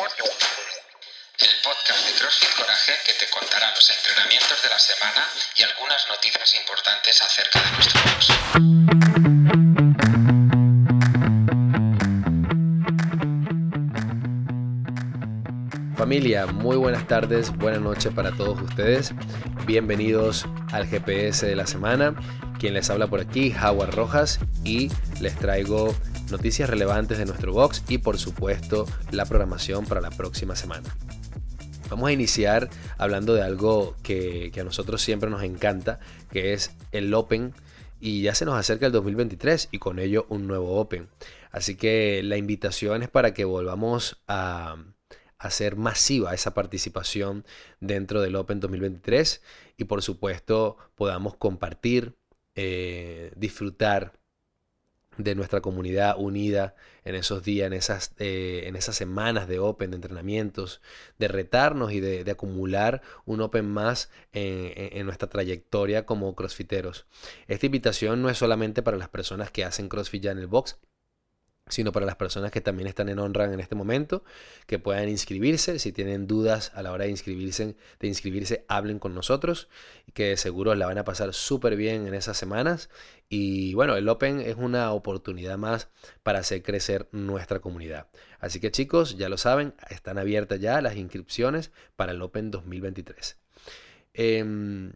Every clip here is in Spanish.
el podcast de CrossFit Coraje que te contará los entrenamientos de la semana y algunas noticias importantes acerca de nuestro box. Familia, muy buenas tardes, buenas noches para todos ustedes. Bienvenidos al GPS de la semana. Quien les habla por aquí, Howard Rojas, y les traigo noticias relevantes de nuestro box y por supuesto la programación para la próxima semana. Vamos a iniciar hablando de algo que, a nosotros siempre nos encanta, que es el Open y ya se nos acerca el 2023 y con ello un nuevo Open. Así que la invitación es para que volvamos a hacer masiva esa participación dentro del Open 2023 y por supuesto podamos compartir, eh, disfrutar de nuestra comunidad unida en esos días, en esas, eh, en esas semanas de Open, de entrenamientos, de retarnos y de, acumular un Open más en, en, nuestra trayectoria como crossfiteros. Esta invitación no es solamente para las personas que hacen CrossFit ya en el box, sino para las personas que también están en OnRAN en este momento, que puedan inscribirse. Si tienen dudas a la hora de inscribirse, de inscribirse hablen con nosotros, que seguro la van a pasar súper bien en esas semanas. Y bueno, el Open es una oportunidad más para hacer crecer nuestra comunidad. Así que chicos, ya lo saben, están abiertas ya las inscripciones para el Open 2023. Em,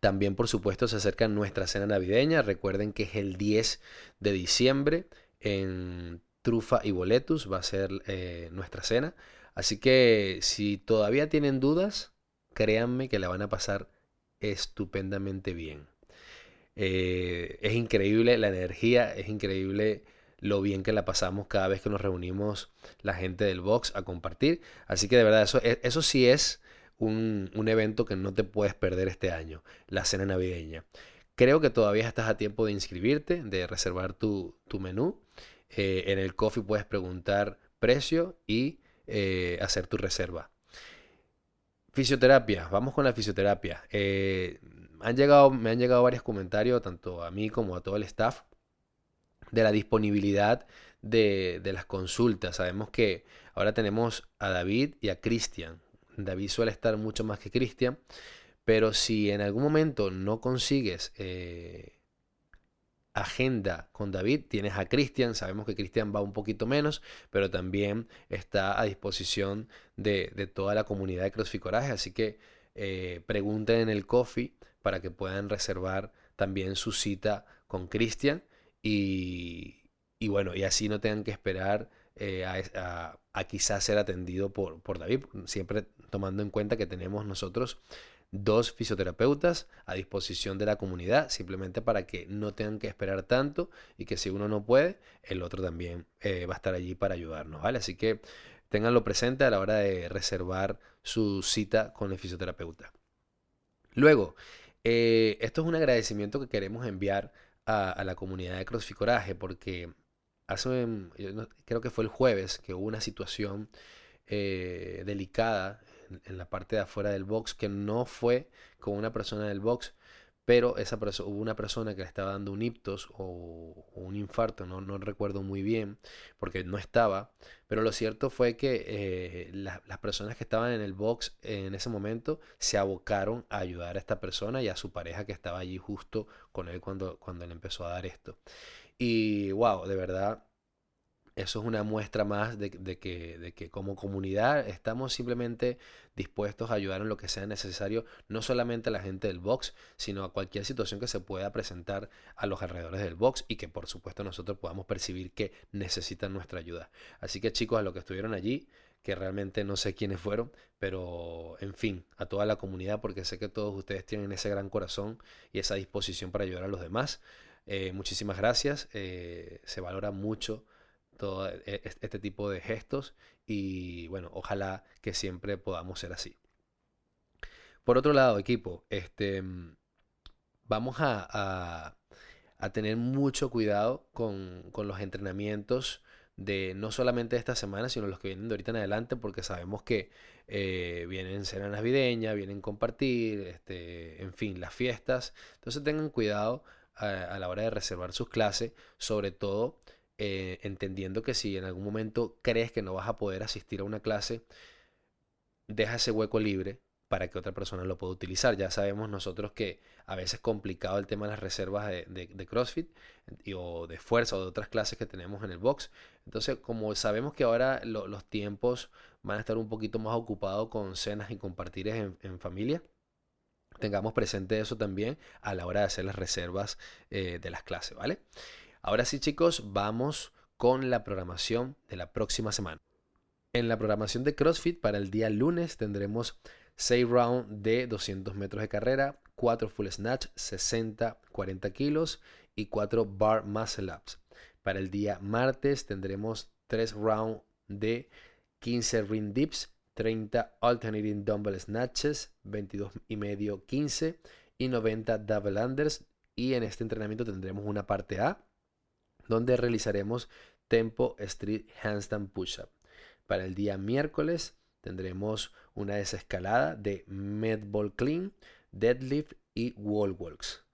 también, por supuesto, se acerca nuestra cena navideña. Recuerden que es el 10 de diciembre en trufa y boletus va a ser eh, nuestra cena. Así que si todavía tienen dudas, créanme que la van a pasar estupendamente bien. Eh, es increíble la energía, es increíble lo bien que la pasamos cada vez que nos reunimos la gente del box a compartir. Así que de verdad, eso, e, eso sí es un, evento que no te puedes perder este año, la cena navideña. Creo que todavía estás a tiempo de inscribirte, de reservar tu, tu menú. Eh, en el coffee puedes preguntar precio y eh, hacer tu reserva. Fisioterapia, vamos con la fisioterapia. Eh, han llegado, me han llegado varios comentarios, tanto a mí como a todo el staff, de la disponibilidad de, de las consultas. Sabemos que ahora tenemos a David y a Cristian. David suele estar mucho más que Cristian. Pero si en algún momento no consigues agenda con David, tienes a Cristian, sabemos que Cristian va un poquito menos, pero también está a disposición de, toda la comunidad de CrossFit Coraje, así que eh, pregunten en el coffee para que puedan reservar también su cita con Cristian y, bueno, y así no tengan que esperar eh, a, quizás ser atendido por David, siempre tomando en cuenta que tenemos nosotros dos fisioterapeutas a disposición de la comunidad, simplemente para que no tengan que esperar tanto y que si uno no puede, el otro también eh, va a estar allí para ayudarnos, ¿vale? Así que ténganlo presente a la hora de reservar su cita con el fisioterapeuta. Luego, eh, esto es un agradecimiento que queremos enviar a, la comunidad de CrossFit Coraje porque hace, creo que fue el jueves que hubo una situación eh, delicada en, la parte de afuera del box que no fue con una persona del box, pero esa hubo una persona que le estaba dando un iptos o, un infarto, no, no, recuerdo muy bien, porque no estaba, pero lo cierto fue que eh, las personas que estaban en el box en ese momento se abocaron a ayudar a esta persona y a su pareja que estaba allí justo con él cuando, cuando él empezó a dar esto. Y wow, de verdad eso es una muestra más de, que, como comunidad estamos simplemente dispuestos a ayudar en lo que sea necesario, no solamente a la gente del box, sino a cualquier situación que se pueda presentar a los alrededores del box y que por supuesto nosotros podamos percibir que necesitan nuestra ayuda. Así que chicos, a los que estuvieron allí, que realmente no sé quiénes fueron, pero en fin, a toda la comunidad, porque sé que todos ustedes tienen ese gran corazón y esa disposición para ayudar a los demás. Eh, muchísimas gracias, eh, se valora mucho todo e, este tipo de gestos y bueno, ojalá que siempre podamos ser así. Por otro lado, equipo, este, vamos a, tener mucho cuidado con, los entrenamientos de no solamente esta semana, sino los que vienen de ahorita en adelante, porque sabemos que eh, vienen cena navideña, vienen compartir, este, en fin, las fiestas. Entonces tengan cuidado a, a la hora de reservar sus clases, sobre todo eh, entendiendo que si en algún momento crees que no vas a poder asistir a una clase, deja ese hueco libre para que otra persona lo pueda utilizar. Ya sabemos nosotros que a veces es complicado el tema de las reservas de, CrossFit o de fuerza o de otras clases que tenemos en el box. Entonces, como sabemos que ahora los tiempos van a estar un poquito más ocupados con cenas y compartir en, familia, tengamos presente eso también a la hora de hacer las reservas eh, de las clases, ¿vale? Ahora sí, chicos, vamos con la programación de la próxima semana. En la programación de CrossFit para el día lunes tendremos 6 rounds de 200 metros de carrera, 4 full snatch, 60, 40 kilos y 4 bar muscle ups. Para el día martes tendremos 3 rounds de 15 ring dips, 30 alternating dumbbell snatches, 22 y medio 15 y 90 double unders. Y en este entrenamiento tendremos una parte A donde realizaremos tempo street handstand push-up. Para el día miércoles tendremos una desescalada de medball clean, deadlift y wall walks.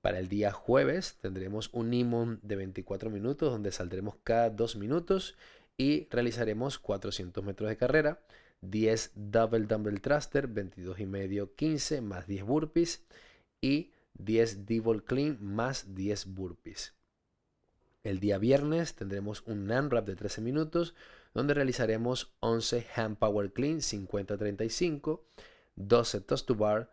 Para el día jueves tendremos un imón de 24 minutos donde saldremos cada 2 minutos y realizaremos 400 metros de carrera, 10 double dumbbell thruster, 22 y medio 15 más 10 burpees y 10 d clean más 10 burpees. El día viernes tendremos un rap de 13 minutos donde realizaremos 11 hand power clean 50-35, 12 toast to bar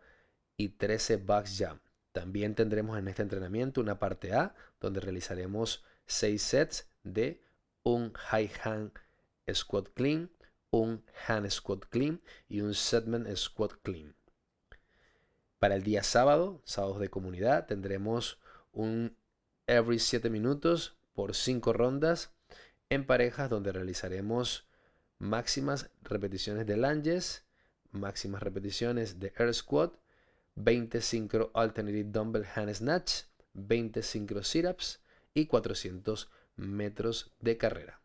y 13 box jump. También tendremos en este entrenamiento una parte A donde realizaremos 6 sets de un high hand squat clean, un hand squat clean y un setman squat clean. Para el día sábado, sábados de comunidad, tendremos un every 7 minutos por 5 rondas en parejas donde realizaremos máximas repeticiones de lunges, máximas repeticiones de air squat, 20 synchro alternative dumbbell hand snatch, 20 synchro sit-ups y 400 metros de carrera.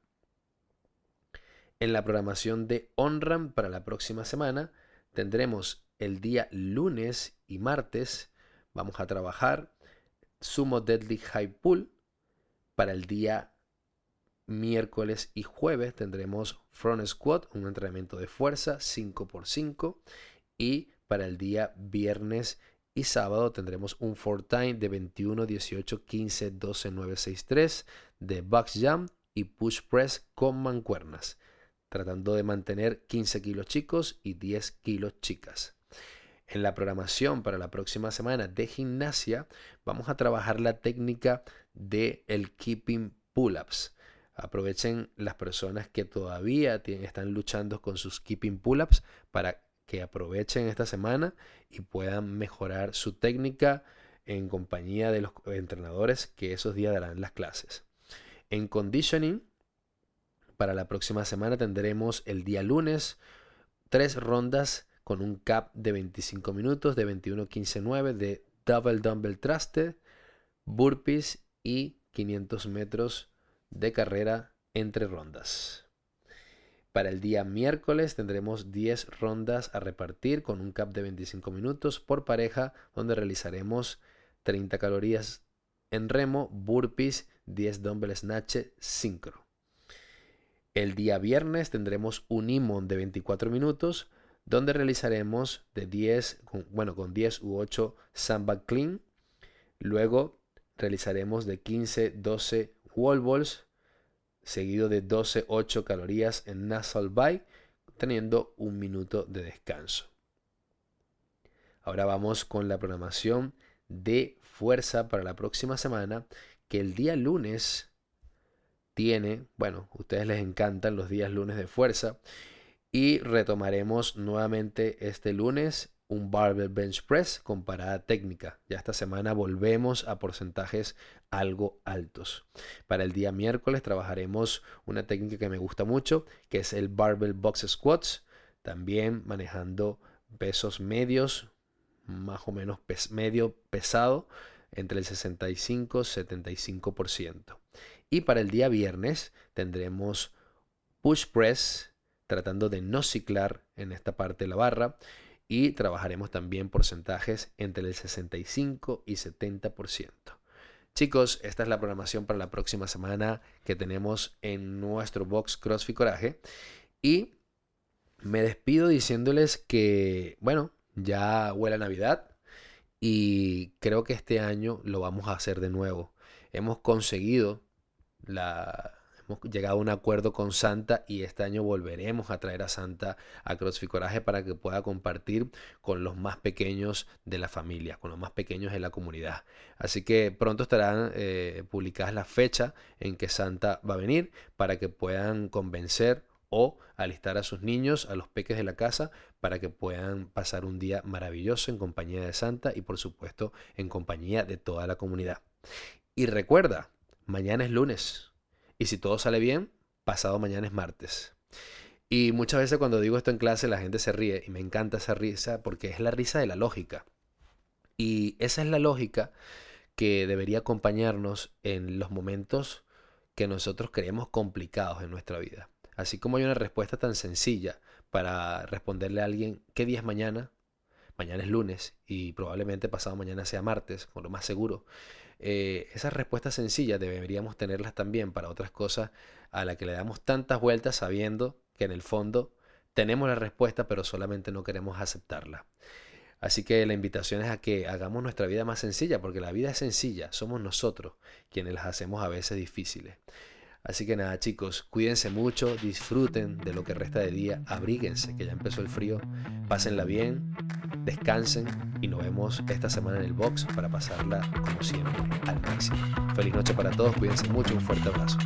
En la programación de OnRAM para la próxima semana tendremos el día lunes y martes vamos a trabajar sumo deadly high pull para el día miércoles y jueves tendremos front squat, un entrenamiento de fuerza 5x5 y para el día viernes y sábado tendremos un four time de 21, 18, 15, 12, 9, 6, 3 de box jump y push press con mancuernas, tratando de mantener 15 kilos chicos y 10 kilos chicas. En la programación para la próxima semana de gimnasia vamos a trabajar la técnica de el keeping pull-ups. Aprovechen las personas que todavía están luchando con sus keeping pull-ups para que aprovechen esta semana y puedan mejorar su técnica en compañía de los entrenadores que esos días darán las clases. En conditioning, para la próxima semana tendremos el día lunes tres rondas con un cap de 25 minutos de 21-15-9 de double dumbbell thruster, burpees y 500 metros de carrera entre rondas. Para el día miércoles tendremos 10 rondas a repartir con un cap de 25 minutos por pareja donde realizaremos 30 calorías en remo, burpees, 10 dumbbell snatch sincro. El día viernes tendremos un imón de 24 minutos donde realizaremos de 10, bueno, con 10 u 8 sandbag clean. Luego realizaremos de 15, 12 wall balls, seguido de 12-8 calorías en nasal bike, teniendo un minuto de descanso. Ahora vamos con la programación de fuerza para la próxima semana, que el día lunes tiene, bueno, a ustedes les encantan los días lunes de fuerza, y retomaremos nuevamente este lunes un barbell bench press con parada técnica. Ya esta semana volvemos a porcentajes algo altos. Para el día miércoles trabajaremos una técnica que me gusta mucho, que es el barbell box squats, también manejando pesos medios, más o menos medio pesado, entre el 65 y 75%. Y para el día viernes tendremos push press, tratando de no ciclar en esta parte de la barra y trabajaremos también porcentajes entre el 65 y 70%. Chicos, esta es la programación para la próxima semana que tenemos en nuestro box CrossFit Coraje. Y me despido diciéndoles que, bueno, ya huele a Navidad y creo que este año lo vamos a hacer de nuevo. Hemos conseguido la, llegado a un acuerdo con Santa y este año volveremos a traer a Santa a CrossFit Coraje para que pueda compartir con los más pequeños de la familia, con los más pequeños de la comunidad. Así que pronto estarán eh, publicadas la fecha en que Santa va a venir para que puedan convencer o alistar a sus niños, a los peques de la casa, para que puedan pasar un día maravilloso en compañía de Santa y por supuesto en compañía de toda la comunidad. Y recuerda, mañana es lunes, y si todo sale bien, pasado mañana es martes. Y muchas veces cuando digo esto en clase la gente se ríe y me encanta esa risa porque es la risa de la lógica. Y esa es la lógica que debería acompañarnos en los momentos que nosotros creemos complicados en nuestra vida. Así como hay una respuesta tan sencilla para responderle a alguien, ¿qué día es mañana? Mañana es lunes y probablemente pasado mañana sea martes, con lo más seguro. Eh, esas respuestas sencillas deberíamos tenerlas también para otras cosas a las que le damos tantas vueltas sabiendo que en el fondo tenemos la respuesta pero solamente no queremos aceptarla. Así que la invitación es a que hagamos nuestra vida más sencilla, porque la vida es sencilla, somos nosotros quienes las hacemos a veces difíciles. Así que nada chicos, cuídense mucho, disfruten de lo que resta de día, abríguense, que ya empezó el frío, pásenla bien, descansen y nos vemos esta semana en el box para pasarla como siempre al máximo. Feliz noche para todos, cuídense mucho, un fuerte abrazo.